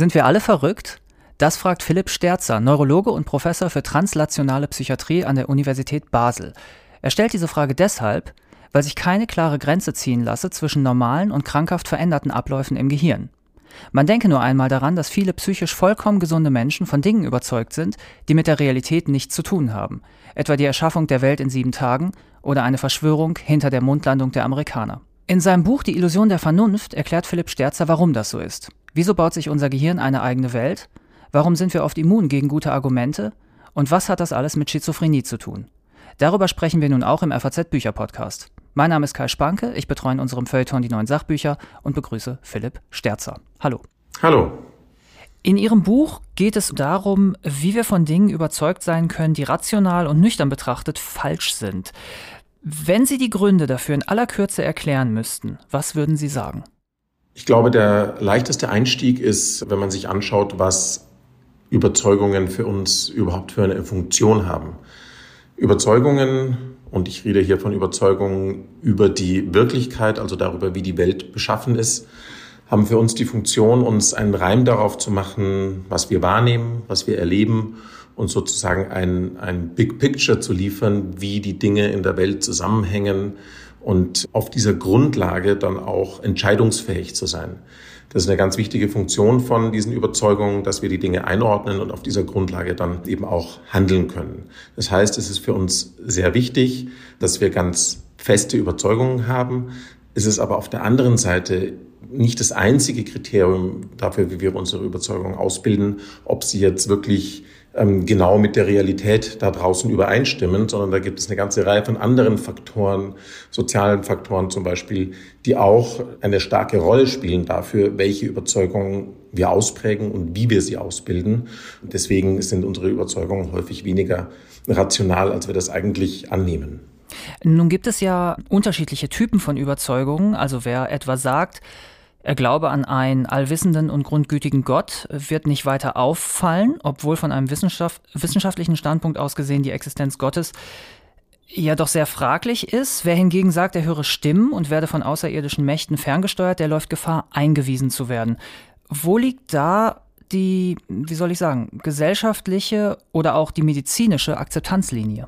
Sind wir alle verrückt? Das fragt Philipp Sterzer, Neurologe und Professor für translationale Psychiatrie an der Universität Basel. Er stellt diese Frage deshalb, weil sich keine klare Grenze ziehen lasse zwischen normalen und krankhaft veränderten Abläufen im Gehirn. Man denke nur einmal daran, dass viele psychisch vollkommen gesunde Menschen von Dingen überzeugt sind, die mit der Realität nichts zu tun haben, etwa die Erschaffung der Welt in sieben Tagen oder eine Verschwörung hinter der Mondlandung der Amerikaner. In seinem Buch Die Illusion der Vernunft erklärt Philipp Sterzer, warum das so ist. Wieso baut sich unser Gehirn eine eigene Welt? Warum sind wir oft immun gegen gute Argumente? Und was hat das alles mit Schizophrenie zu tun? Darüber sprechen wir nun auch im FAZ Bücher Podcast. Mein Name ist Kai Spanke, ich betreue in unserem Feuilleton die neuen Sachbücher und begrüße Philipp Sterzer. Hallo. Hallo. In Ihrem Buch geht es darum, wie wir von Dingen überzeugt sein können, die rational und nüchtern betrachtet falsch sind. Wenn Sie die Gründe dafür in aller Kürze erklären müssten, was würden Sie sagen? Ich glaube, der leichteste Einstieg ist, wenn man sich anschaut, was Überzeugungen für uns überhaupt für eine Funktion haben. Überzeugungen und ich rede hier von Überzeugungen über die Wirklichkeit, also darüber, wie die Welt beschaffen ist, haben für uns die Funktion, uns einen Reim darauf zu machen, was wir wahrnehmen, was wir erleben und sozusagen ein, ein Big Picture zu liefern, wie die Dinge in der Welt zusammenhängen und auf dieser Grundlage dann auch entscheidungsfähig zu sein. Das ist eine ganz wichtige Funktion von diesen Überzeugungen, dass wir die Dinge einordnen und auf dieser Grundlage dann eben auch handeln können. Das heißt, es ist für uns sehr wichtig, dass wir ganz feste Überzeugungen haben. Es ist aber auf der anderen Seite nicht das einzige Kriterium dafür, wie wir unsere Überzeugungen ausbilden, ob sie jetzt wirklich genau mit der Realität da draußen übereinstimmen, sondern da gibt es eine ganze Reihe von anderen Faktoren, sozialen Faktoren zum Beispiel, die auch eine starke Rolle spielen dafür, welche Überzeugungen wir ausprägen und wie wir sie ausbilden. deswegen sind unsere Überzeugungen häufig weniger rational, als wir das eigentlich annehmen. Nun gibt es ja unterschiedliche Typen von Überzeugungen. Also wer etwa sagt, er glaube an einen allwissenden und grundgütigen Gott, wird nicht weiter auffallen, obwohl von einem Wissenschaft, wissenschaftlichen Standpunkt aus gesehen die Existenz Gottes ja doch sehr fraglich ist. Wer hingegen sagt, er höre Stimmen und werde von außerirdischen Mächten ferngesteuert, der läuft Gefahr, eingewiesen zu werden. Wo liegt da die, wie soll ich sagen, gesellschaftliche oder auch die medizinische Akzeptanzlinie?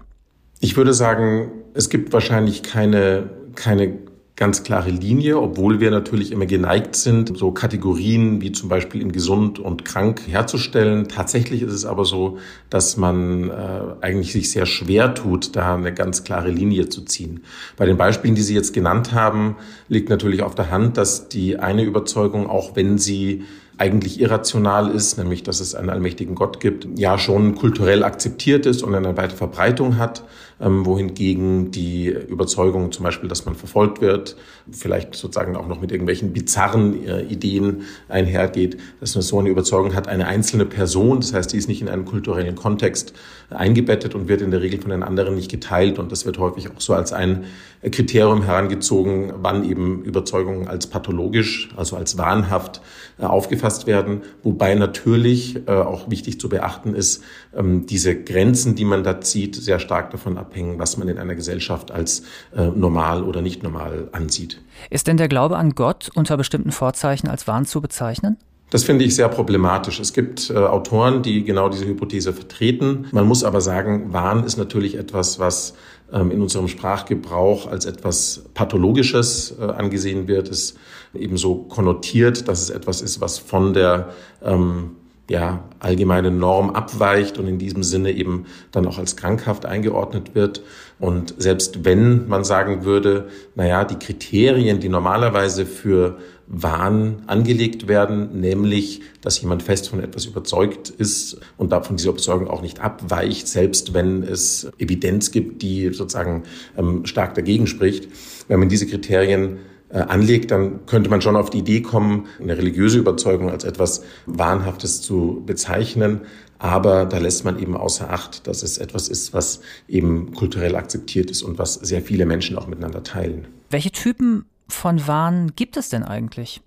Ich würde sagen, es gibt wahrscheinlich keine, keine ganz klare Linie, obwohl wir natürlich immer geneigt sind, so Kategorien wie zum Beispiel in gesund und krank herzustellen. Tatsächlich ist es aber so, dass man äh, eigentlich sich sehr schwer tut, da eine ganz klare Linie zu ziehen. Bei den Beispielen, die Sie jetzt genannt haben, liegt natürlich auf der Hand, dass die eine Überzeugung, auch wenn sie eigentlich irrational ist, nämlich dass es einen allmächtigen Gott gibt, ja schon kulturell akzeptiert ist und eine weite Verbreitung hat, ähm, wohingegen die Überzeugung zum Beispiel, dass man verfolgt wird, vielleicht sozusagen auch noch mit irgendwelchen bizarren äh, Ideen einhergeht, dass man so eine Überzeugung hat, eine einzelne Person, das heißt, die ist nicht in einen kulturellen Kontext eingebettet und wird in der Regel von den anderen nicht geteilt und das wird häufig auch so als ein Kriterium herangezogen, wann eben Überzeugungen als pathologisch, also als wahnhaft äh, aufgefasst werden. Wobei natürlich äh, auch wichtig zu beachten ist, ähm, diese Grenzen, die man da zieht, sehr stark davon abhängen, was man in einer Gesellschaft als äh, normal oder nicht normal ansieht. Ist denn der Glaube an Gott unter bestimmten Vorzeichen als Wahn zu bezeichnen? Das finde ich sehr problematisch. Es gibt äh, Autoren, die genau diese Hypothese vertreten. Man muss aber sagen, Wahn ist natürlich etwas, was ähm, in unserem Sprachgebrauch als etwas Pathologisches äh, angesehen wird. Es ebenso konnotiert, dass es etwas ist, was von der ähm, ja, allgemeine Norm abweicht und in diesem Sinne eben dann auch als krankhaft eingeordnet wird. Und selbst wenn man sagen würde, naja, die Kriterien, die normalerweise für Wahn angelegt werden, nämlich, dass jemand fest von etwas überzeugt ist und davon dieser Überzeugung auch nicht abweicht, selbst wenn es Evidenz gibt, die sozusagen ähm, stark dagegen spricht. Wenn man diese Kriterien anlegt, dann könnte man schon auf die Idee kommen, eine religiöse Überzeugung als etwas Wahnhaftes zu bezeichnen. Aber da lässt man eben außer Acht, dass es etwas ist, was eben kulturell akzeptiert ist und was sehr viele Menschen auch miteinander teilen. Welche Typen von Wahn gibt es denn eigentlich?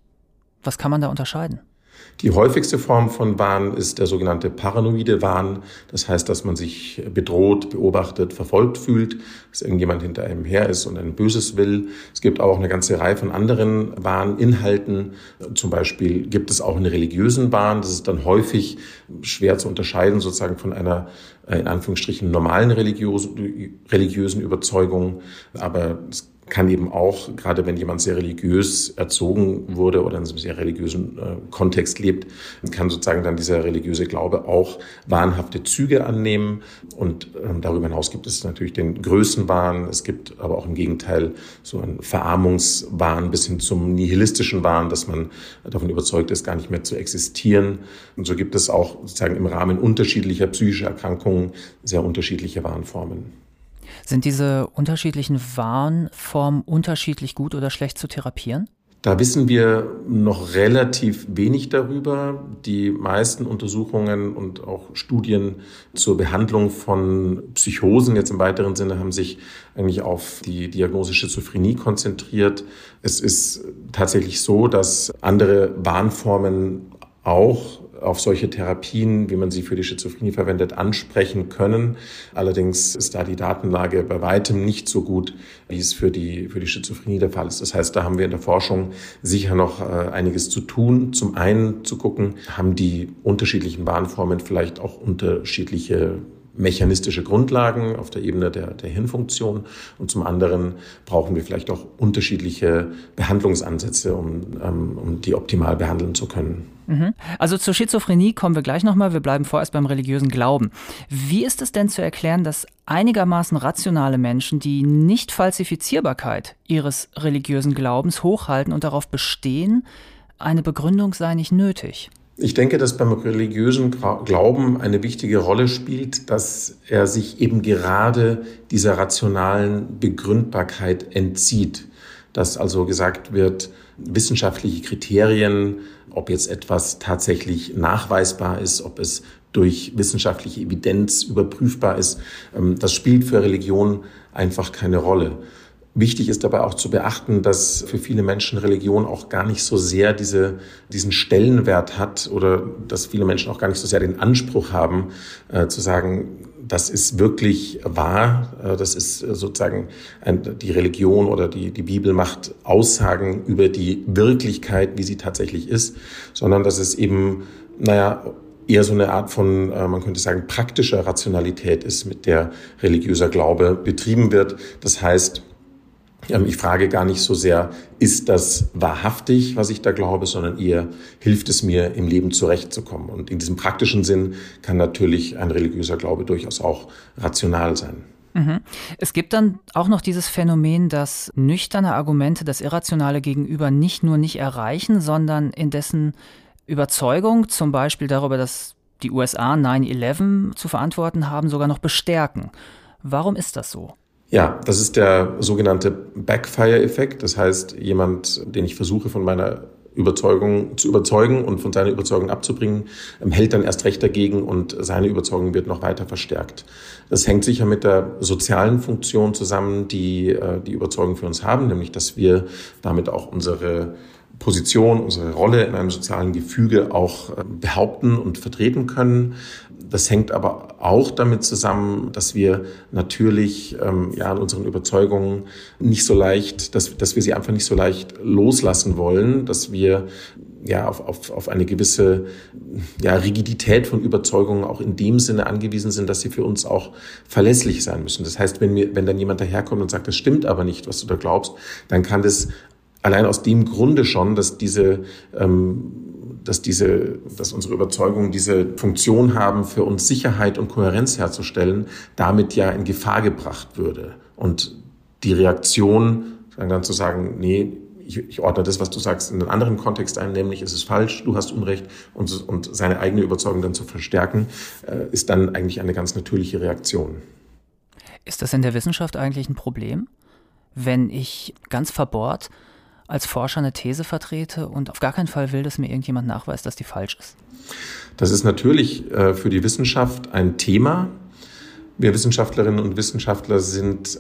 Was kann man da unterscheiden? Die häufigste Form von Wahn ist der sogenannte paranoide Wahn. Das heißt, dass man sich bedroht, beobachtet, verfolgt fühlt, dass irgendjemand hinter einem her ist und ein Böses will. Es gibt auch eine ganze Reihe von anderen Wahninhalten. Zum Beispiel gibt es auch einen religiösen Wahn. Das ist dann häufig schwer zu unterscheiden sozusagen von einer äh, in Anführungsstrichen normalen religiösen Überzeugung. Aber es kann eben auch, gerade wenn jemand sehr religiös erzogen wurde oder in einem sehr religiösen äh, Kontext lebt, kann sozusagen dann dieser religiöse Glaube auch wahnhafte Züge annehmen. Und ähm, darüber hinaus gibt es natürlich den Größenwahn. Es gibt aber auch im Gegenteil so einen Verarmungswahn bis hin zum nihilistischen Wahn, dass man davon überzeugt ist, gar nicht mehr zu existieren. Und so gibt es auch sozusagen im Rahmen unterschiedlicher psychischer Erkrankungen sehr unterschiedliche Warnformen. Sind diese unterschiedlichen Warnformen unterschiedlich gut oder schlecht zu therapieren? Da wissen wir noch relativ wenig darüber. Die meisten Untersuchungen und auch Studien zur Behandlung von Psychosen jetzt im weiteren Sinne haben sich eigentlich auf die Diagnose Schizophrenie konzentriert. Es ist tatsächlich so, dass andere Warnformen auch auf solche Therapien, wie man sie für die Schizophrenie verwendet, ansprechen können. Allerdings ist da die Datenlage bei weitem nicht so gut, wie es für die, für die Schizophrenie der Fall ist. Das heißt, da haben wir in der Forschung sicher noch äh, einiges zu tun. Zum einen zu gucken, haben die unterschiedlichen Warnformen vielleicht auch unterschiedliche mechanistische Grundlagen auf der Ebene der, der Hirnfunktion und zum anderen brauchen wir vielleicht auch unterschiedliche Behandlungsansätze, um, ähm, um die optimal behandeln zu können. Mhm. Also zur Schizophrenie kommen wir gleich nochmal. Wir bleiben vorerst beim religiösen Glauben. Wie ist es denn zu erklären, dass einigermaßen rationale Menschen die Nicht-Falsifizierbarkeit ihres religiösen Glaubens hochhalten und darauf bestehen, eine Begründung sei nicht nötig? Ich denke, dass beim religiösen Glauben eine wichtige Rolle spielt, dass er sich eben gerade dieser rationalen Begründbarkeit entzieht. Dass also gesagt wird, wissenschaftliche Kriterien, ob jetzt etwas tatsächlich nachweisbar ist, ob es durch wissenschaftliche Evidenz überprüfbar ist, ähm, das spielt für Religion einfach keine Rolle. Wichtig ist dabei auch zu beachten, dass für viele Menschen Religion auch gar nicht so sehr diese, diesen Stellenwert hat oder dass viele Menschen auch gar nicht so sehr den Anspruch haben, äh, zu sagen, das ist wirklich wahr, äh, das ist sozusagen ein, die Religion oder die, die Bibel macht Aussagen über die Wirklichkeit, wie sie tatsächlich ist, sondern dass es eben, naja, eher so eine Art von, äh, man könnte sagen, praktischer Rationalität ist, mit der religiöser Glaube betrieben wird. Das heißt, ich frage gar nicht so sehr, ist das wahrhaftig, was ich da glaube, sondern eher hilft es mir, im Leben zurechtzukommen. Und in diesem praktischen Sinn kann natürlich ein religiöser Glaube durchaus auch rational sein. Mhm. Es gibt dann auch noch dieses Phänomen, dass nüchterne Argumente das Irrationale gegenüber nicht nur nicht erreichen, sondern in dessen Überzeugung, zum Beispiel darüber, dass die USA 9-11 zu verantworten haben, sogar noch bestärken. Warum ist das so? Ja, das ist der sogenannte Backfire-Effekt. Das heißt, jemand, den ich versuche von meiner Überzeugung zu überzeugen und von seiner Überzeugung abzubringen, ähm, hält dann erst recht dagegen und seine Überzeugung wird noch weiter verstärkt. Das hängt sicher mit der sozialen Funktion zusammen, die äh, die Überzeugung für uns haben, nämlich dass wir damit auch unsere Position, unsere Rolle in einem sozialen Gefüge auch äh, behaupten und vertreten können. Das hängt aber auch damit zusammen, dass wir natürlich ähm, ja an unseren Überzeugungen nicht so leicht, dass, dass wir sie einfach nicht so leicht loslassen wollen, dass wir ja auf, auf, auf eine gewisse ja, Rigidität von Überzeugungen auch in dem Sinne angewiesen sind, dass sie für uns auch verlässlich sein müssen. Das heißt, wenn mir, wenn dann jemand daherkommt und sagt, das stimmt aber nicht, was du da glaubst, dann kann das allein aus dem Grunde schon, dass diese, ähm, dass diese, dass unsere Überzeugungen diese Funktion haben, für uns Sicherheit und Kohärenz herzustellen, damit ja in Gefahr gebracht würde. Und die Reaktion, dann zu sagen, nee, ich, ich ordne das, was du sagst, in einen anderen Kontext ein, nämlich es ist falsch, du hast Unrecht und, und seine eigene Überzeugung dann zu verstärken, äh, ist dann eigentlich eine ganz natürliche Reaktion. Ist das in der Wissenschaft eigentlich ein Problem? Wenn ich ganz verbohrt als Forscher eine These vertrete und auf gar keinen Fall will, dass mir irgendjemand nachweist, dass die falsch ist? Das ist natürlich äh, für die Wissenschaft ein Thema. Wir Wissenschaftlerinnen und Wissenschaftler sind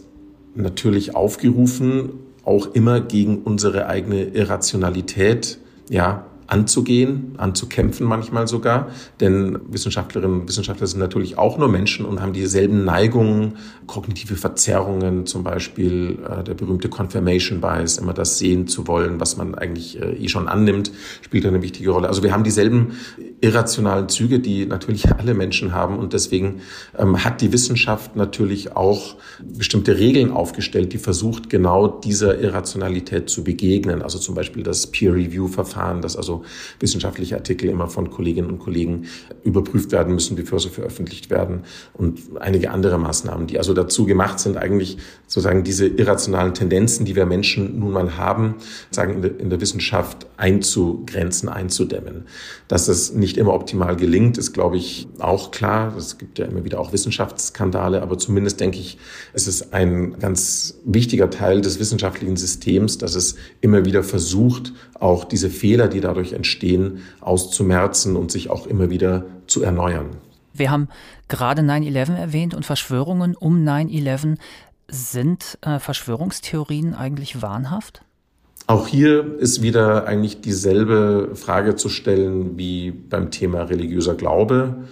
natürlich aufgerufen, auch immer gegen unsere eigene Irrationalität ja, anzugehen, anzukämpfen manchmal sogar. Denn Wissenschaftlerinnen und Wissenschaftler sind natürlich auch nur Menschen und haben dieselben Neigungen, kognitive Verzerrungen, zum Beispiel äh, der berühmte Confirmation Bias, immer das sehen zu wollen, was man eigentlich äh, eh schon annimmt, spielt eine wichtige Rolle. Also wir haben dieselben irrationalen Züge, die natürlich alle Menschen haben und deswegen ähm, hat die Wissenschaft natürlich auch bestimmte Regeln aufgestellt, die versucht, genau dieser Irrationalität zu begegnen. Also zum Beispiel das Peer-Review-Verfahren, dass also wissenschaftliche Artikel immer von Kolleginnen und Kollegen überprüft werden müssen, bevor sie veröffentlicht werden und einige andere Maßnahmen, die also dazu gemacht sind, eigentlich sozusagen diese irrationalen Tendenzen, die wir Menschen nun mal haben, sagen in der, in der Wissenschaft einzugrenzen, einzudämmen. Dass es nicht immer optimal gelingt, ist, glaube ich, auch klar. Es gibt ja immer wieder auch Wissenschaftsskandale, aber zumindest denke ich, es ist ein ganz wichtiger Teil des wissenschaftlichen Systems, dass es immer wieder versucht, auch diese Fehler, die dadurch entstehen, auszumerzen und sich auch immer wieder zu erneuern. Wir haben gerade 9-11 erwähnt und Verschwörungen um 9-11. Sind äh, Verschwörungstheorien eigentlich wahnhaft? Auch hier ist wieder eigentlich dieselbe Frage zu stellen wie beim Thema religiöser Glaube.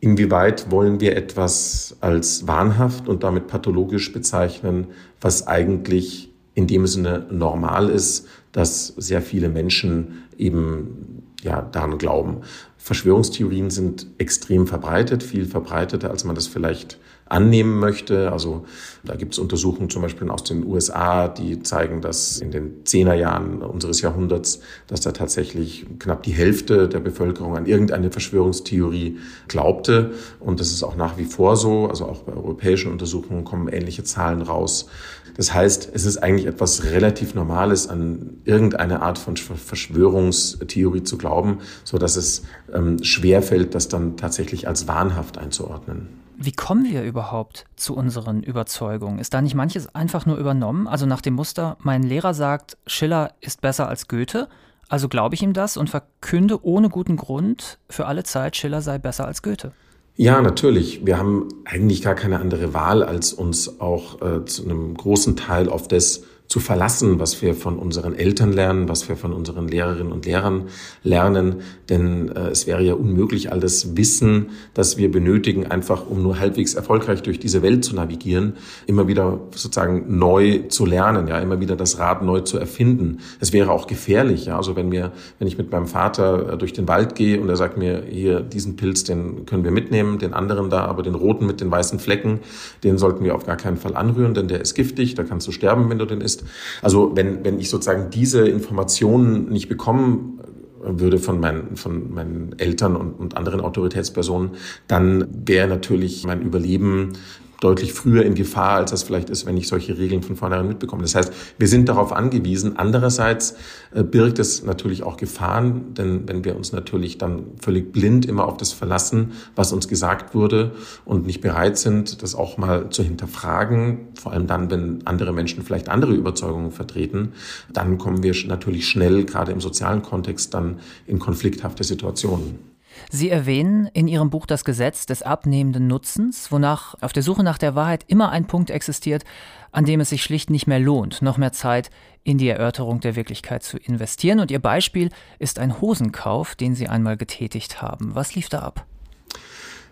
Inwieweit wollen wir etwas als wahnhaft und damit pathologisch bezeichnen, was eigentlich in dem Sinne normal ist, dass sehr viele Menschen eben ja daran glauben. Verschwörungstheorien sind extrem verbreitet, viel verbreiteter, als man das vielleicht annehmen möchte. Also da gibt es Untersuchungen zum Beispiel aus den USA, die zeigen, dass in den Zehnerjahren unseres Jahrhunderts, dass da tatsächlich knapp die Hälfte der Bevölkerung an irgendeine Verschwörungstheorie glaubte. Und das ist auch nach wie vor so. Also auch bei europäischen Untersuchungen kommen ähnliche Zahlen raus. Das heißt, es ist eigentlich etwas relativ Normales, an irgendeine Art von Verschwörungstheorie zu glauben, so dass es ähm, schwerfällt, das dann tatsächlich als wahnhaft einzuordnen. Wie kommen wir überhaupt zu unseren Überzeugungen? Ist da nicht manches einfach nur übernommen? Also nach dem Muster, mein Lehrer sagt, Schiller ist besser als Goethe, also glaube ich ihm das und verkünde ohne guten Grund für alle Zeit, Schiller sei besser als Goethe. Ja, natürlich. Wir haben eigentlich gar keine andere Wahl, als uns auch äh, zu einem großen Teil auf das zu verlassen, was wir von unseren Eltern lernen, was wir von unseren Lehrerinnen und Lehrern lernen. Denn äh, es wäre ja unmöglich, all das Wissen, das wir benötigen, einfach um nur halbwegs erfolgreich durch diese Welt zu navigieren, immer wieder sozusagen neu zu lernen, ja, immer wieder das Rad neu zu erfinden. Es wäre auch gefährlich, ja. Also wenn mir, wenn ich mit meinem Vater äh, durch den Wald gehe und er sagt mir, hier, diesen Pilz, den können wir mitnehmen, den anderen da, aber den roten mit den weißen Flecken, den sollten wir auf gar keinen Fall anrühren, denn der ist giftig, da kannst du sterben, wenn du den isst ist. Also wenn, wenn ich sozusagen diese Informationen nicht bekommen würde von meinen, von meinen Eltern und, und anderen Autoritätspersonen, dann wäre natürlich mein Überleben deutlich früher in Gefahr, als das vielleicht ist, wenn ich solche Regeln von vornherein mitbekomme. Das heißt, wir sind darauf angewiesen. Andererseits äh, birgt es natürlich auch Gefahren, denn wenn wir uns natürlich dann völlig blind immer auf das verlassen, was uns gesagt wurde und nicht bereit sind, das auch mal zu hinterfragen, vor allem dann, wenn andere Menschen vielleicht andere Überzeugungen vertreten, dann kommen wir natürlich schnell, gerade im sozialen Kontext, dann in konflikthafte Situationen. Sie erwähnen in Ihrem Buch das Gesetz des abnehmenden Nutzens, wonach auf der Suche nach der Wahrheit immer ein Punkt existiert, an dem es sich schlicht nicht mehr lohnt, noch mehr Zeit in die Erörterung der Wirklichkeit zu investieren. Und Ihr Beispiel ist ein Hosenkauf, den Sie einmal getätigt haben. Was lief da ab?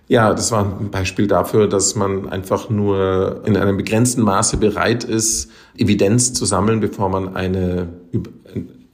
Ja, das war ein Beispiel dafür, dass man einfach nur in einem begrenzten Maße bereit ist, Evidenz zu sammeln, bevor man eine,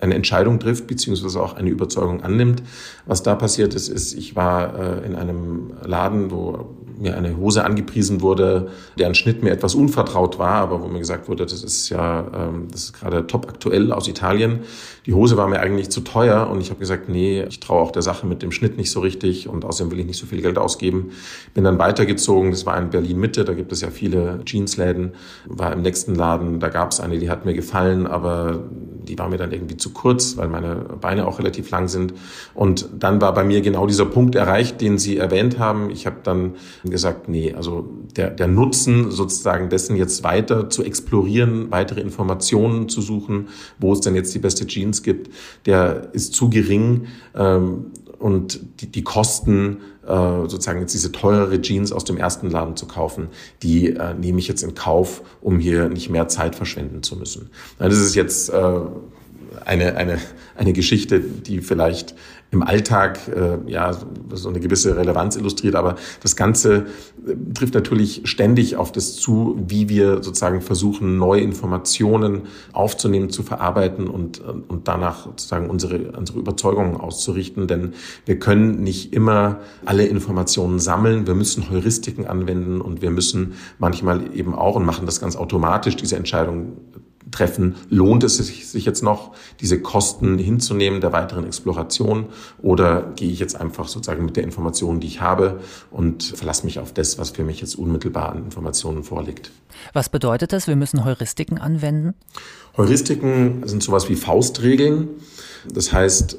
eine Entscheidung trifft, beziehungsweise auch eine Überzeugung annimmt. Was da passiert ist, ist, ich war äh, in einem Laden, wo mir eine Hose angepriesen wurde, deren Schnitt mir etwas unvertraut war, aber wo mir gesagt wurde, das ist ja, ähm, das ist gerade top aktuell aus Italien. Die Hose war mir eigentlich zu teuer und ich habe gesagt, nee, ich traue auch der Sache mit dem Schnitt nicht so richtig und außerdem will ich nicht so viel Geld ausgeben. Bin dann weitergezogen, das war in Berlin Mitte, da gibt es ja viele Jeansläden, war im nächsten Laden, da gab es eine, die hat mir gefallen, aber die war mir dann irgendwie zu kurz, weil meine Beine auch relativ lang sind. Und dann war bei mir genau dieser Punkt erreicht, den Sie erwähnt haben. Ich habe dann gesagt, nee, also der, der Nutzen sozusagen dessen jetzt weiter zu explorieren, weitere Informationen zu suchen, wo es denn jetzt die beste Jeans gibt, der ist zu gering. Ähm, und die, die Kosten, äh, sozusagen jetzt diese teurere Jeans aus dem ersten Laden zu kaufen, die äh, nehme ich jetzt in Kauf, um hier nicht mehr Zeit verschwenden zu müssen. Das ist jetzt äh, eine, eine, eine Geschichte, die vielleicht im Alltag äh, ja so eine gewisse Relevanz illustriert, aber das Ganze äh, trifft natürlich ständig auf das zu, wie wir sozusagen versuchen, neue Informationen aufzunehmen, zu verarbeiten und, und danach sozusagen unsere, unsere Überzeugungen auszurichten. Denn wir können nicht immer alle Informationen sammeln. Wir müssen Heuristiken anwenden und wir müssen manchmal eben auch und machen das ganz automatisch, diese Entscheidung treffen, lohnt es sich jetzt noch, diese Kosten hinzunehmen der weiteren Exploration oder gehe ich jetzt einfach sozusagen mit der Information, die ich habe und verlasse mich auf das, was für mich jetzt unmittelbar an Informationen vorliegt. Was bedeutet das? Wir müssen Heuristiken anwenden? Heuristiken sind sowas wie Faustregeln. Das heißt,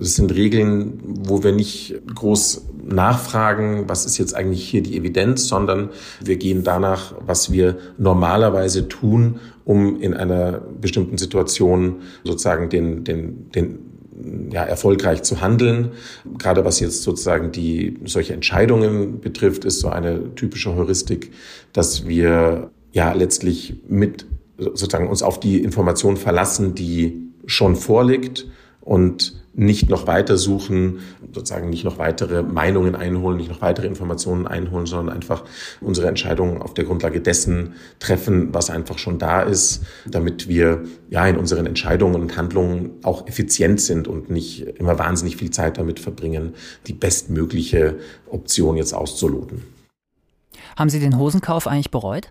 es sind Regeln, wo wir nicht groß nachfragen, was ist jetzt eigentlich hier die Evidenz, sondern wir gehen danach, was wir normalerweise tun, um in einer bestimmten Situation sozusagen den, den, den ja, erfolgreich zu handeln. Gerade was jetzt sozusagen die solche Entscheidungen betrifft, ist so eine typische Heuristik, dass wir ja letztlich mit sozusagen uns auf die Information verlassen, die schon vorliegt und nicht noch weiter suchen, sozusagen nicht noch weitere Meinungen einholen, nicht noch weitere Informationen einholen, sondern einfach unsere Entscheidungen auf der Grundlage dessen treffen, was einfach schon da ist, damit wir ja in unseren Entscheidungen und Handlungen auch effizient sind und nicht immer wahnsinnig viel Zeit damit verbringen, die bestmögliche Option jetzt auszuloten. Haben Sie den Hosenkauf eigentlich bereut?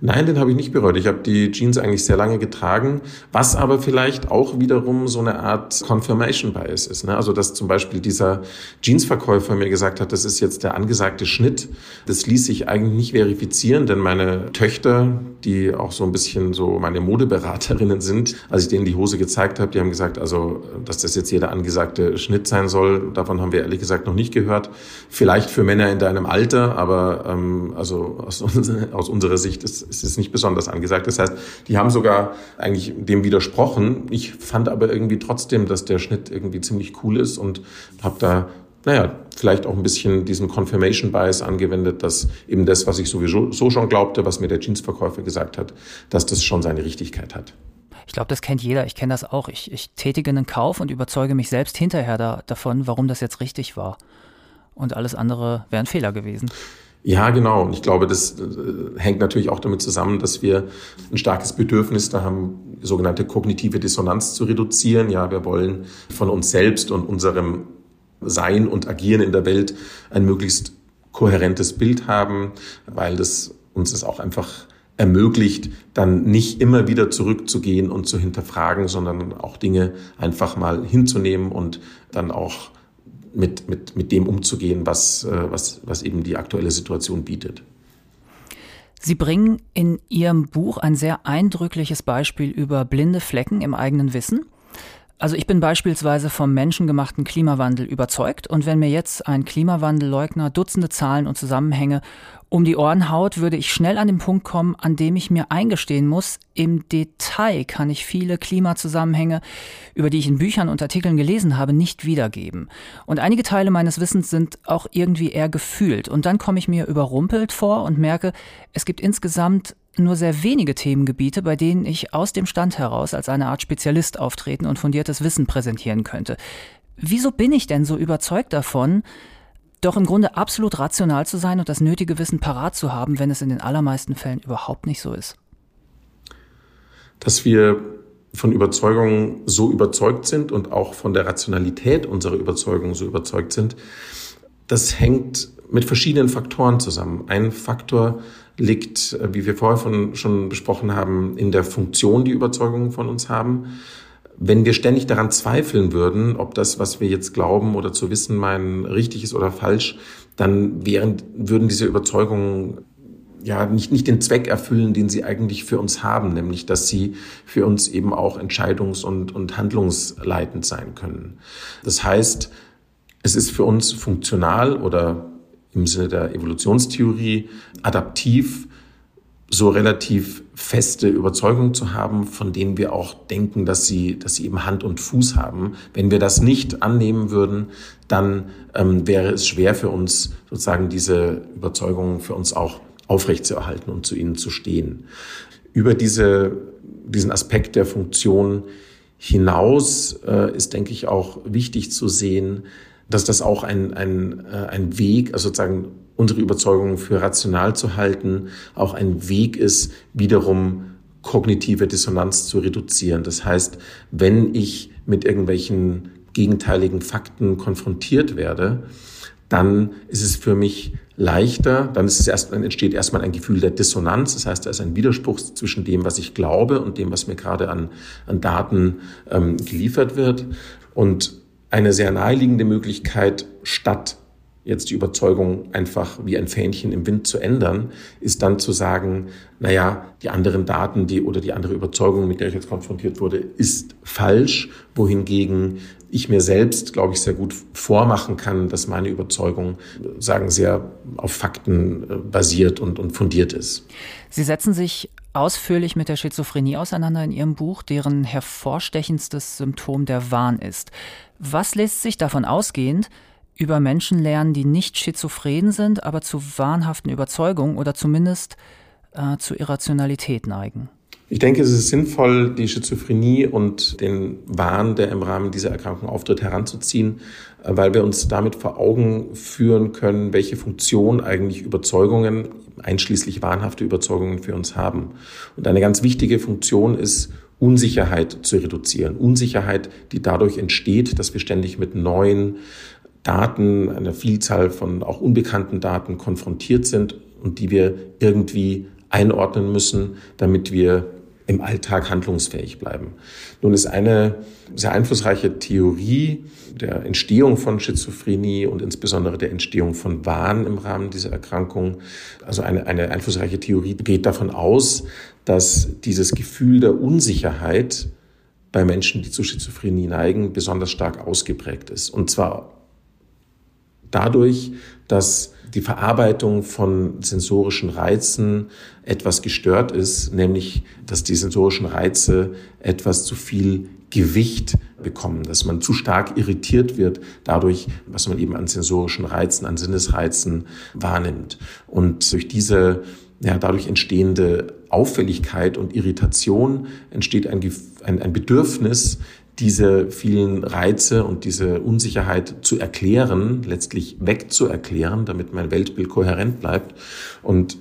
Nein, den habe ich nicht bereut. Ich habe die Jeans eigentlich sehr lange getragen, was aber vielleicht auch wiederum so eine Art Confirmation Bias ist. Ne? Also dass zum Beispiel dieser Jeansverkäufer mir gesagt hat, das ist jetzt der angesagte Schnitt. Das ließ sich eigentlich nicht verifizieren, denn meine Töchter, die auch so ein bisschen so meine Modeberaterinnen sind, als ich denen die Hose gezeigt habe, die haben gesagt, also dass das jetzt hier der angesagte Schnitt sein soll, davon haben wir ehrlich gesagt noch nicht gehört. Vielleicht für Männer in deinem Alter, aber ähm, also aus, aus unserer Sicht ist es ist nicht besonders angesagt. Das heißt, die haben sogar eigentlich dem widersprochen. Ich fand aber irgendwie trotzdem, dass der Schnitt irgendwie ziemlich cool ist und habe da naja, vielleicht auch ein bisschen diesen Confirmation Bias angewendet, dass eben das, was ich sowieso so schon glaubte, was mir der Jeansverkäufer gesagt hat, dass das schon seine Richtigkeit hat. Ich glaube, das kennt jeder. Ich kenne das auch. Ich, ich, tätige einen Kauf und überzeuge mich selbst hinterher da, davon, warum das jetzt richtig war. Und alles andere wäre ein Fehler gewesen. Ja, genau. Und ich glaube, das äh, hängt natürlich auch damit zusammen, dass wir ein starkes Bedürfnis da haben, sogenannte kognitive Dissonanz zu reduzieren. Ja, wir wollen von uns selbst und unserem Sein und Agieren in der Welt ein möglichst kohärentes Bild haben, weil das uns es auch einfach ermöglicht, dann nicht immer wieder zurückzugehen und zu hinterfragen, sondern auch Dinge einfach mal hinzunehmen und dann auch mit, mit, mit dem umzugehen, was, äh, was, was eben die aktuelle Situation bietet. Sie bringen in Ihrem Buch ein sehr eindrückliches Beispiel über blinde Flecken im eigenen Wissen. Also ich bin beispielsweise vom menschengemachten Klimawandel überzeugt und wenn mir jetzt ein Klimawandelleugner Dutzende Zahlen und Zusammenhänge um die Ohren haut, würde ich schnell an den Punkt kommen, an dem ich mir eingestehen muss, im Detail kann ich viele Klimazusammenhänge, über die ich in Büchern und Artikeln gelesen habe, nicht wiedergeben. Und einige Teile meines Wissens sind auch irgendwie eher gefühlt. Und dann komme ich mir überrumpelt vor und merke, es gibt insgesamt nur sehr wenige Themengebiete, bei denen ich aus dem Stand heraus als eine Art Spezialist auftreten und fundiertes Wissen präsentieren könnte. Wieso bin ich denn so überzeugt davon, doch im Grunde absolut rational zu sein und das nötige Wissen parat zu haben, wenn es in den allermeisten Fällen überhaupt nicht so ist? Dass wir von Überzeugungen so überzeugt sind und auch von der Rationalität unserer Überzeugungen so überzeugt sind, das hängt mit verschiedenen Faktoren zusammen. Ein Faktor liegt, äh, wie wir vorher von, schon besprochen haben, in der Funktion, die Überzeugungen von uns haben. Wenn wir ständig daran zweifeln würden, ob das, was wir jetzt glauben oder zu wissen meinen, richtig ist oder falsch, dann wären, würden diese Überzeugungen ja nicht, nicht den Zweck erfüllen, den sie eigentlich für uns haben, nämlich dass sie für uns eben auch entscheidungs- und, und handlungsleitend sein können. Das heißt, es ist für uns funktional oder im Sinne der Evolutionstheorie adaptiv, so relativ feste Überzeugungen zu haben, von denen wir auch denken, dass sie, dass sie eben Hand und Fuß haben. Wenn wir das nicht annehmen würden, dann ähm, wäre es schwer für uns, sozusagen diese Überzeugungen für uns auch aufrechtzuerhalten und zu ihnen zu stehen. Über diese, diesen Aspekt der Funktion hinaus äh, ist, denke ich, auch wichtig zu sehen, dass das auch ein, ein, äh, ein Weg, also sozusagen unsere Überzeugungen für rational zu halten, auch ein Weg ist, wiederum kognitive Dissonanz zu reduzieren. Das heißt, wenn ich mit irgendwelchen gegenteiligen Fakten konfrontiert werde, dann ist es für mich leichter, dann, ist es erst, dann entsteht erstmal ein Gefühl der Dissonanz. Das heißt, da ist ein Widerspruch zwischen dem, was ich glaube und dem, was mir gerade an, an Daten ähm, geliefert wird. Und eine sehr naheliegende Möglichkeit, statt jetzt die Überzeugung einfach wie ein Fähnchen im Wind zu ändern, ist dann zu sagen, naja, die anderen Daten, die oder die andere Überzeugung, mit der ich jetzt konfrontiert wurde, ist falsch, wohingegen ich mir selbst, glaube ich, sehr gut vormachen kann, dass meine Überzeugung, sagen, sehr auf Fakten äh, basiert und, und fundiert ist. Sie setzen sich ausführlich mit der Schizophrenie auseinander in Ihrem Buch, deren hervorstechendstes Symptom der Wahn ist. Was lässt sich davon ausgehend über Menschen lernen, die nicht schizophren sind, aber zu wahnhaften Überzeugungen oder zumindest äh, zu Irrationalität neigen? Ich denke, es ist sinnvoll, die Schizophrenie und den Wahn, der im Rahmen dieser Erkrankung auftritt, heranzuziehen, äh, weil wir uns damit vor Augen führen können, welche Funktion eigentlich Überzeugungen, einschließlich wahnhafte Überzeugungen für uns haben. Und eine ganz wichtige Funktion ist, Unsicherheit zu reduzieren. Unsicherheit, die dadurch entsteht, dass wir ständig mit neuen Daten, einer Vielzahl von auch unbekannten Daten konfrontiert sind und die wir irgendwie einordnen müssen, damit wir im Alltag handlungsfähig bleiben. Nun ist eine sehr einflussreiche Theorie der Entstehung von Schizophrenie und insbesondere der Entstehung von Wahn im Rahmen dieser Erkrankung, also eine, eine einflussreiche Theorie geht davon aus, dass dieses Gefühl der Unsicherheit bei Menschen, die zu Schizophrenie neigen, besonders stark ausgeprägt ist. Und zwar dadurch, dass die Verarbeitung von sensorischen Reizen etwas gestört ist, nämlich dass die sensorischen Reize etwas zu viel Gewicht bekommen, dass man zu stark irritiert wird dadurch, was man eben an sensorischen Reizen, an Sinnesreizen wahrnimmt. Und durch diese ja, dadurch entstehende Auffälligkeit und Irritation entsteht ein, ein, ein Bedürfnis, diese vielen Reize und diese Unsicherheit zu erklären, letztlich wegzuerklären, damit mein Weltbild kohärent bleibt. Und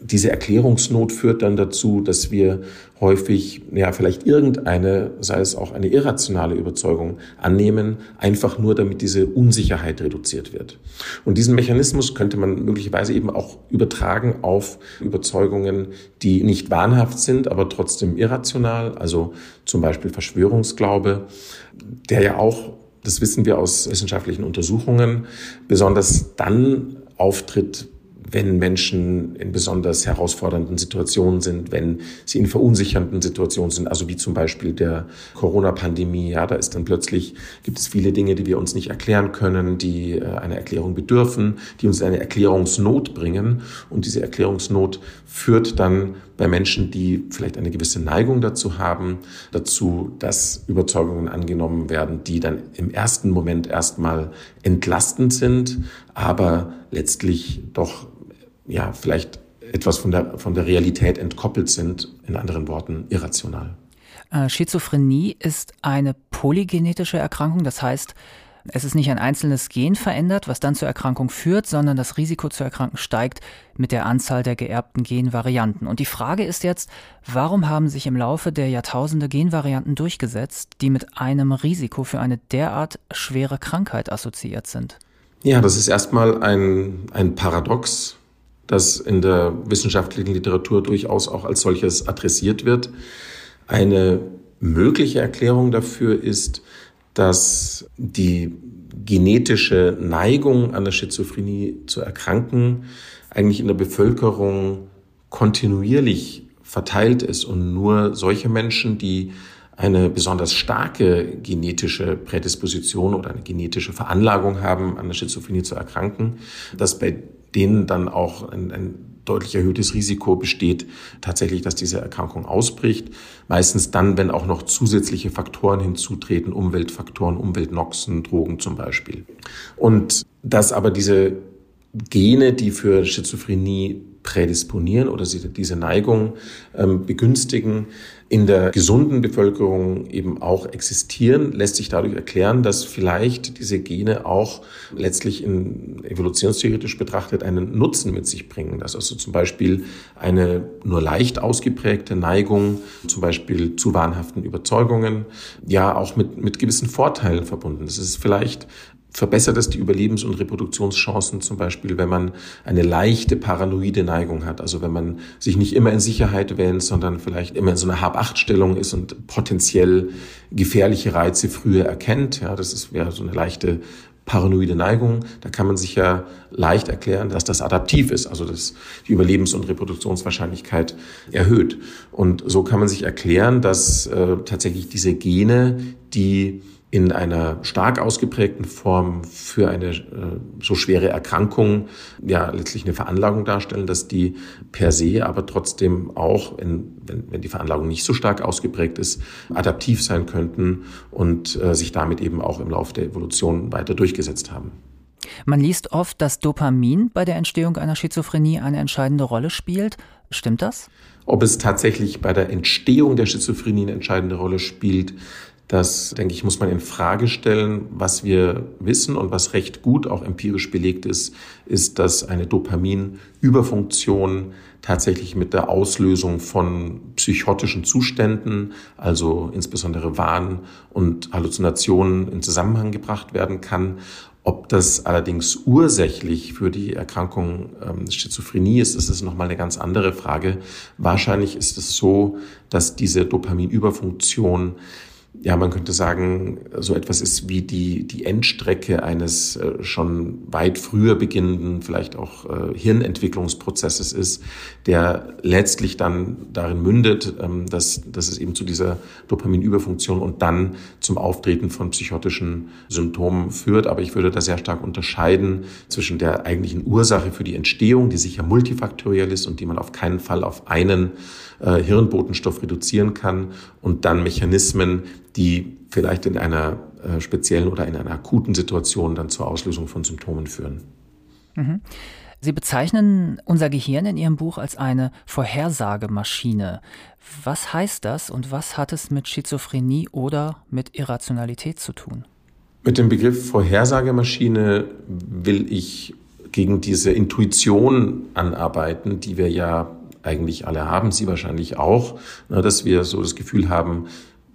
diese Erklärungsnot führt dann dazu, dass wir häufig, ja, vielleicht irgendeine, sei es auch eine irrationale Überzeugung annehmen, einfach nur damit diese Unsicherheit reduziert wird. Und diesen Mechanismus könnte man möglicherweise eben auch übertragen auf Überzeugungen, die nicht wahnhaft sind, aber trotzdem irrational, also zum Beispiel Verschwörungsglaube, der ja auch das wissen wir aus wissenschaftlichen Untersuchungen, besonders dann auftritt, wenn Menschen in besonders herausfordernden Situationen sind, wenn sie in verunsichernden Situationen sind, also wie zum Beispiel der Corona-Pandemie. Ja, da ist dann plötzlich, gibt es viele Dinge, die wir uns nicht erklären können, die äh, eine Erklärung bedürfen, die uns eine Erklärungsnot bringen. Und diese Erklärungsnot führt dann bei Menschen, die vielleicht eine gewisse Neigung dazu haben, dazu, dass Überzeugungen angenommen werden, die dann im ersten Moment erstmal entlastend sind, aber letztlich doch ja, vielleicht etwas von der, von der Realität entkoppelt sind, in anderen Worten irrational. Äh, Schizophrenie ist eine polygenetische Erkrankung, das heißt, es ist nicht ein einzelnes Gen verändert, was dann zur Erkrankung führt, sondern das Risiko zu erkranken steigt mit der Anzahl der geerbten Genvarianten. Und die Frage ist jetzt, warum haben sich im Laufe der Jahrtausende Genvarianten durchgesetzt, die mit einem Risiko für eine derart schwere Krankheit assoziiert sind? Ja, das ist erstmal ein, ein Paradox, das in der wissenschaftlichen Literatur durchaus auch als solches adressiert wird. Eine mögliche Erklärung dafür ist, dass die genetische Neigung an der Schizophrenie zu erkranken eigentlich in der Bevölkerung kontinuierlich verteilt ist und nur solche Menschen, die eine besonders starke genetische Prädisposition oder eine genetische Veranlagung haben, an der Schizophrenie zu erkranken, dass bei denen dann auch ein, ein deutlich erhöhtes Risiko besteht, tatsächlich, dass diese Erkrankung ausbricht. Meistens dann, wenn auch noch zusätzliche Faktoren hinzutreten, Umweltfaktoren, Umweltnoxen, Drogen zum Beispiel. Und dass aber diese Gene, die für Schizophrenie prädisponieren oder sie diese Neigung ähm, begünstigen, in der gesunden Bevölkerung eben auch existieren, lässt sich dadurch erklären, dass vielleicht diese Gene auch letztlich in evolutionstheoretisch betrachtet einen Nutzen mit sich bringen. Dass also zum Beispiel eine nur leicht ausgeprägte Neigung, zum Beispiel zu wahnhaften Überzeugungen, ja auch mit, mit gewissen Vorteilen verbunden. Es ist vielleicht verbessert es die Überlebens- und Reproduktionschancen zum Beispiel, wenn man eine leichte paranoide Neigung hat. Also wenn man sich nicht immer in Sicherheit wähnt, sondern vielleicht immer in so einer Hab-Acht-Stellung ist und potenziell gefährliche Reize früher erkennt. Ja, das ist, wäre so eine leichte paranoide Neigung. Da kann man sich ja leicht erklären, dass das adaptiv ist, also dass die Überlebens- und Reproduktionswahrscheinlichkeit erhöht. Und so kann man sich erklären, dass äh, tatsächlich diese Gene, die in einer stark ausgeprägten Form für eine äh, so schwere Erkrankung ja letztlich eine Veranlagung darstellen, dass die per se aber trotzdem auch, in, wenn, wenn die Veranlagung nicht so stark ausgeprägt ist, adaptiv sein könnten und äh, sich damit eben auch im Laufe der Evolution weiter durchgesetzt haben. Man liest oft, dass Dopamin bei der Entstehung einer Schizophrenie eine entscheidende Rolle spielt. Stimmt das? Ob es tatsächlich bei der Entstehung der Schizophrenie eine entscheidende Rolle spielt, das, denke ich, muss man in Frage stellen. Was wir wissen und was recht gut auch empirisch belegt ist, ist, dass eine Dopaminüberfunktion tatsächlich mit der Auslösung von psychotischen Zuständen, also insbesondere Wahn und Halluzinationen in Zusammenhang gebracht werden kann. Ob das allerdings ursächlich für die Erkrankung ähm, Schizophrenie ist, ist nochmal eine ganz andere Frage. Wahrscheinlich ist es so, dass diese Dopaminüberfunktion ja, man könnte sagen, so etwas ist wie die, die Endstrecke eines äh, schon weit früher beginnenden, vielleicht auch äh, Hirnentwicklungsprozesses ist, der letztlich dann darin mündet, ähm, dass, dass es eben zu dieser Dopaminüberfunktion und dann zum Auftreten von psychotischen Symptomen führt. Aber ich würde da sehr stark unterscheiden zwischen der eigentlichen Ursache für die Entstehung, die sicher multifaktoriell ist und die man auf keinen Fall auf einen äh, Hirnbotenstoff reduzieren kann und dann Mechanismen, die vielleicht in einer äh, speziellen oder in einer akuten Situation dann zur Auslösung von Symptomen führen. Mhm. Sie bezeichnen unser Gehirn in Ihrem Buch als eine Vorhersagemaschine. Was heißt das und was hat es mit Schizophrenie oder mit Irrationalität zu tun? Mit dem Begriff Vorhersagemaschine will ich gegen diese Intuition anarbeiten, die wir ja eigentlich alle haben, Sie wahrscheinlich auch, ne, dass wir so das Gefühl haben,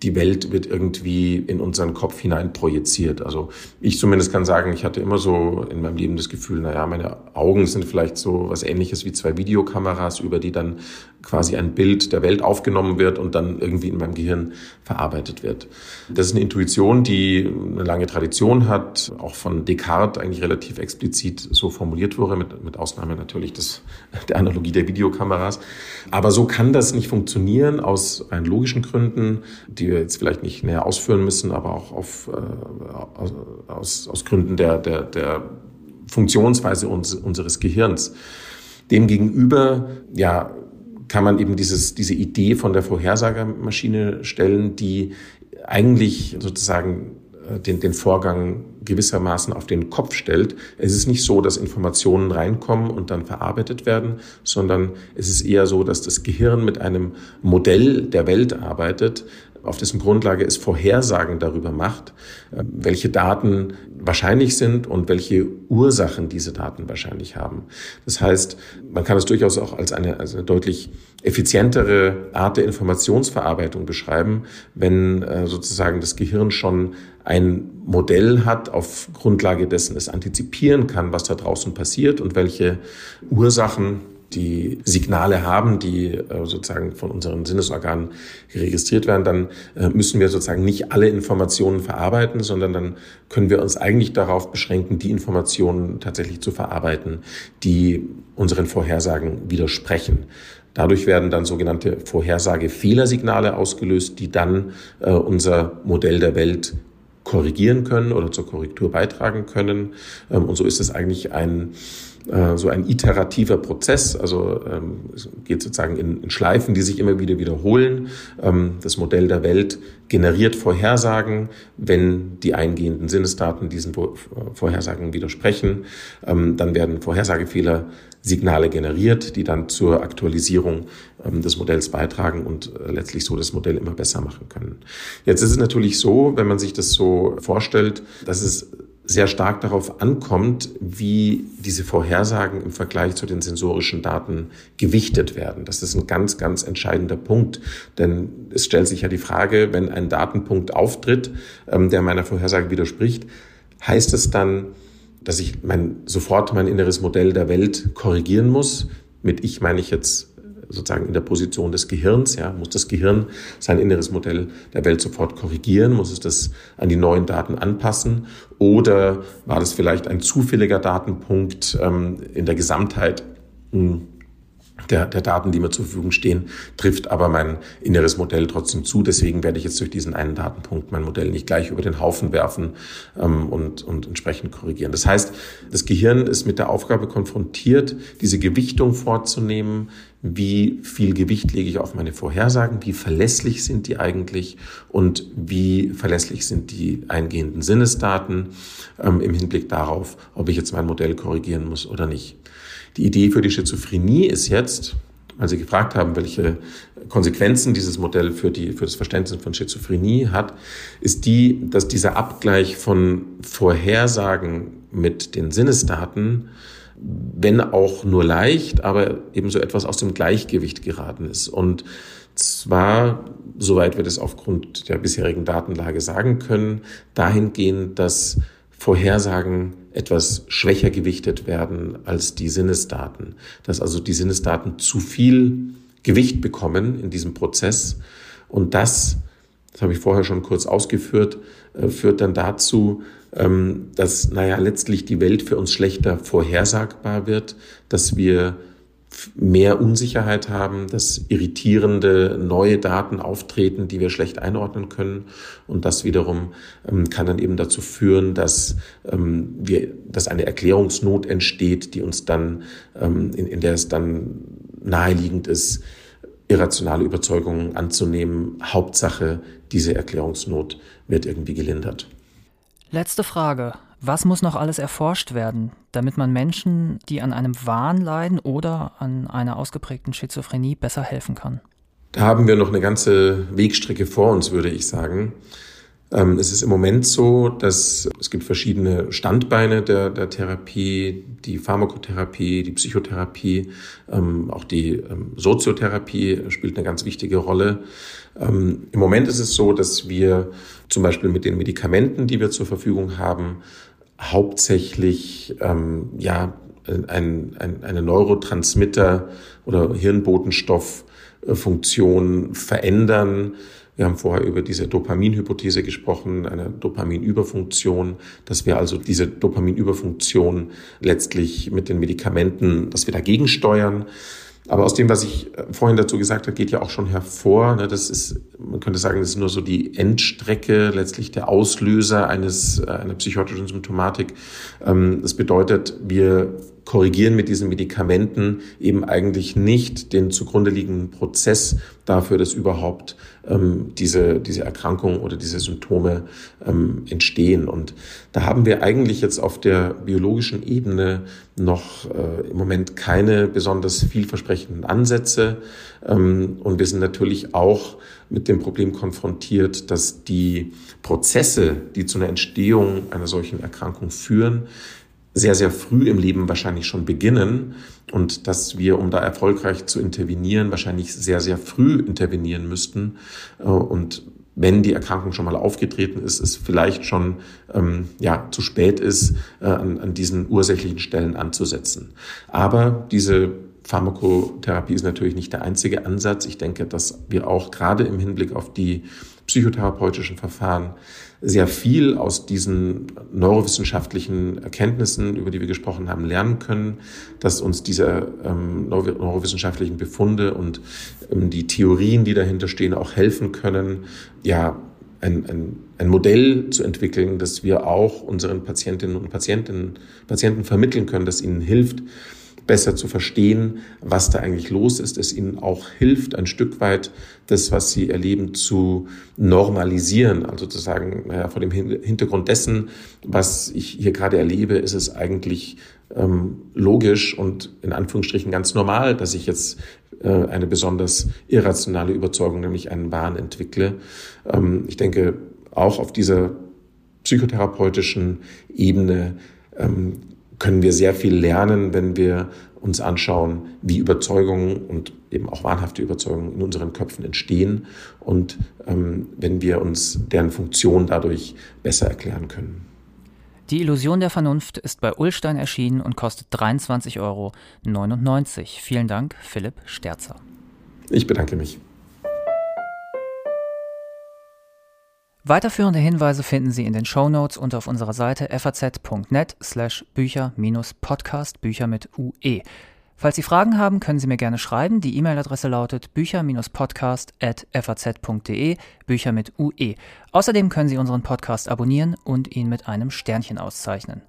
die Welt wird irgendwie in unseren Kopf hinein projiziert. Also ich zumindest kann sagen, ich hatte immer so in meinem Leben das Gefühl, naja, meine Augen sind vielleicht so was ähnliches wie zwei Videokameras, über die dann quasi ein Bild der Welt aufgenommen wird und dann irgendwie in meinem Gehirn verarbeitet wird. Das ist eine Intuition, die eine lange Tradition hat, auch von Descartes eigentlich relativ explizit so formuliert wurde, mit, mit Ausnahme natürlich des, der Analogie der Videokameras. Aber so kann das nicht funktionieren aus rein logischen Gründen, die wir jetzt vielleicht nicht näher ausführen müssen, aber auch auf, äh, aus, aus Gründen der, der, der Funktionsweise uns, unseres Gehirns. Demgegenüber, ja, kann man eben dieses, diese Idee von der Vorhersagemaschine stellen, die eigentlich sozusagen äh, den, den Vorgang gewissermaßen auf den Kopf stellt. Es ist nicht so, dass Informationen reinkommen und dann verarbeitet werden, sondern es ist eher so, dass das Gehirn mit einem Modell der Welt arbeitet, auf dessen Grundlage es Vorhersagen darüber macht, äh, welche Daten wahrscheinlich sind und welche Ursachen diese Daten wahrscheinlich haben. Das heißt, man kann es durchaus auch als eine, als eine deutlich effizientere Art der Informationsverarbeitung beschreiben, wenn äh, sozusagen das Gehirn schon ein Modell hat, auf Grundlage dessen es antizipieren kann, was da draußen passiert und welche Ursachen die Signale haben, die äh, sozusagen von unseren Sinnesorganen registriert werden, dann äh, müssen wir sozusagen nicht alle Informationen verarbeiten, sondern dann können wir uns eigentlich darauf beschränken, die Informationen tatsächlich zu verarbeiten, die unseren Vorhersagen widersprechen. Dadurch werden dann sogenannte Vorhersagefehlersignale ausgelöst, die dann äh, unser Modell der Welt korrigieren können oder zur Korrektur beitragen können. Ähm, und so ist es eigentlich ein äh, so ein iterativer Prozess. Also ähm, es geht sozusagen in, in, Schleifen, die sich immer wieder wiederholen. Ähm, das Modell der Welt generiert Vorhersagen, wenn die eingehenden Sinnesdaten diesen Vorhersagen widersprechen. Ähm, dann werden Vorhersagefehler Signale generiert, die dann zur Aktualisierung ähm, des Modells beitragen und äh, letztlich so das Modell immer besser machen können. Jetzt ist es natürlich so, wenn man sich das so vorstellt, dass es sehr stark darauf ankommt, wie diese Vorhersagen im Vergleich zu den sensorischen Daten gewichtet werden. Das ist ein ganz, ganz entscheidender Punkt, denn es stellt sich ja die Frage, wenn ein Datenpunkt auftritt, ähm, der meiner Vorhersage widerspricht, heißt es dann, dass ich mein, sofort mein inneres Modell der Welt korrigieren muss. Mit ich meine ich jetzt sozusagen in der Position des Gehirns, ja, muss das Gehirn sein inneres Modell der Welt sofort korrigieren, muss es das an die neuen Daten anpassen oder war das vielleicht ein zufälliger Datenpunkt ähm, in der Gesamtheit? Hm der, der Daten, die mir zur Verfügung stehen, trifft aber mein inneres Modell trotzdem zu. Deswegen werde ich jetzt durch diesen einen Datenpunkt mein Modell nicht gleich über den Haufen werfen ähm, und, und entsprechend korrigieren. Das heißt, das Gehirn ist mit der Aufgabe konfrontiert, diese Gewichtung vorzunehmen. Wie viel Gewicht lege ich auf meine Vorhersagen? Wie verlässlich sind die eigentlich? Und wie verlässlich sind die eingehenden Sinnesdaten ähm, im Hinblick darauf, ob ich jetzt mein Modell korrigieren muss oder nicht? Die Idee für die Schizophrenie ist jetzt, weil Sie gefragt haben, welche Konsequenzen dieses Modell für, die, für das Verständnis von Schizophrenie hat, ist die, dass dieser Abgleich von Vorhersagen mit den Sinnesdaten, wenn auch nur leicht, aber ebenso etwas aus dem Gleichgewicht geraten ist. Und zwar, soweit wir das aufgrund der bisherigen Datenlage sagen können, dahingehend, dass Vorhersagen etwas schwächer gewichtet werden als die Sinnesdaten. Dass also die Sinnesdaten zu viel Gewicht bekommen in diesem Prozess. Und das, das habe ich vorher schon kurz ausgeführt, äh, führt dann dazu, ähm, dass, naja, letztlich die Welt für uns schlechter vorhersagbar wird, dass wir mehr Unsicherheit haben, dass irritierende neue Daten auftreten, die wir schlecht einordnen können. Und das wiederum ähm, kann dann eben dazu führen, dass ähm, wir, dass eine Erklärungsnot entsteht, die uns dann, ähm, in, in der es dann naheliegend ist, irrationale Überzeugungen anzunehmen. Hauptsache, diese Erklärungsnot wird irgendwie gelindert. Letzte Frage. Was muss noch alles erforscht werden, damit man Menschen, die an einem Wahn leiden oder an einer ausgeprägten Schizophrenie besser helfen kann? Da haben wir noch eine ganze Wegstrecke vor uns, würde ich sagen. Ähm, es ist im Moment so, dass es gibt verschiedene Standbeine der, der Therapie, die Pharmakotherapie, die Psychotherapie, ähm, auch die ähm, Soziotherapie spielt eine ganz wichtige Rolle. Im Moment ist es so, dass wir zum Beispiel mit den Medikamenten, die wir zur Verfügung haben, hauptsächlich ähm, ja, ein, ein, eine Neurotransmitter- oder Hirnbotenstofffunktion verändern. Wir haben vorher über diese Dopaminhypothese gesprochen, eine Dopaminüberfunktion, dass wir also diese Dopaminüberfunktion letztlich mit den Medikamenten, dass wir dagegen steuern. Aber aus dem, was ich äh, vorhin dazu gesagt habe, geht ja auch schon hervor, ne, das ist, man könnte sagen, das ist nur so die Endstrecke, letztlich der Auslöser eines, äh, einer psychotischen Symptomatik. Ähm, das bedeutet, wir korrigieren mit diesen Medikamenten eben eigentlich nicht den zugrunde liegenden Prozess dafür, dass überhaupt ähm, diese, diese Erkrankung oder diese Symptome ähm, entstehen. Und da haben wir eigentlich jetzt auf der biologischen Ebene noch äh, im Moment keine besonders vielversprechenden Ansätze. Ähm, und wir sind natürlich auch mit dem Problem konfrontiert, dass die Prozesse, die zu einer Entstehung einer solchen Erkrankung führen, sehr, sehr früh im Leben wahrscheinlich schon beginnen und dass wir, um da erfolgreich zu intervenieren, wahrscheinlich sehr, sehr früh intervenieren müssten. Äh, und wenn die Erkrankung schon mal aufgetreten ist, es vielleicht schon ähm, ja, zu spät ist, äh, an, an diesen ursächlichen Stellen anzusetzen. Aber diese Pharmakotherapie ist natürlich nicht der einzige Ansatz. Ich denke, dass wir auch gerade im Hinblick auf die psychotherapeutischen Verfahren sehr viel aus diesen neurowissenschaftlichen Erkenntnissen, über die wir gesprochen haben, lernen können, dass uns diese ähm, neurowissenschaftlichen Befunde und ähm, die Theorien, die dahinter stehen, auch helfen können, ja, ein, ein, ein Modell zu entwickeln, das wir auch unseren Patientinnen und Patienten, Patienten vermitteln können, das ihnen hilft, besser zu verstehen, was da eigentlich los ist, es ihnen auch hilft, ein Stück weit das, was sie erleben, zu normalisieren. Also zu sagen, naja, vor dem Hintergrund dessen, was ich hier gerade erlebe, ist es eigentlich ähm, logisch und in Anführungsstrichen ganz normal, dass ich jetzt äh, eine besonders irrationale Überzeugung, nämlich einen Wahn entwickle. Ähm, ich denke, auch auf dieser psychotherapeutischen Ebene ähm, können wir sehr viel lernen, wenn wir uns anschauen, wie Überzeugungen und eben auch wahnhafte Überzeugungen in unseren Köpfen entstehen und ähm, wenn wir uns deren Funktion dadurch besser erklären können. Die Illusion der Vernunft ist bei Ullstein erschienen und kostet 23,99 Euro. Vielen Dank, Philipp Sterzer. Ich bedanke mich. Weiterführende Hinweise finden Sie in den Show Notes und auf unserer Seite faz.net slash Bücher-Podcast, Bücher mit UE. Falls Sie Fragen haben, können Sie mir gerne schreiben. Die E-Mail-Adresse lautet bücher-podcast.faz.de, Bücher mit UE. Außerdem können Sie unseren Podcast abonnieren und ihn mit einem Sternchen auszeichnen.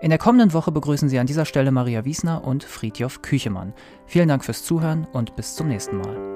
In der kommenden Woche begrüßen Sie an dieser Stelle Maria Wiesner und Friedjof Küchemann. Vielen Dank fürs Zuhören und bis zum nächsten Mal.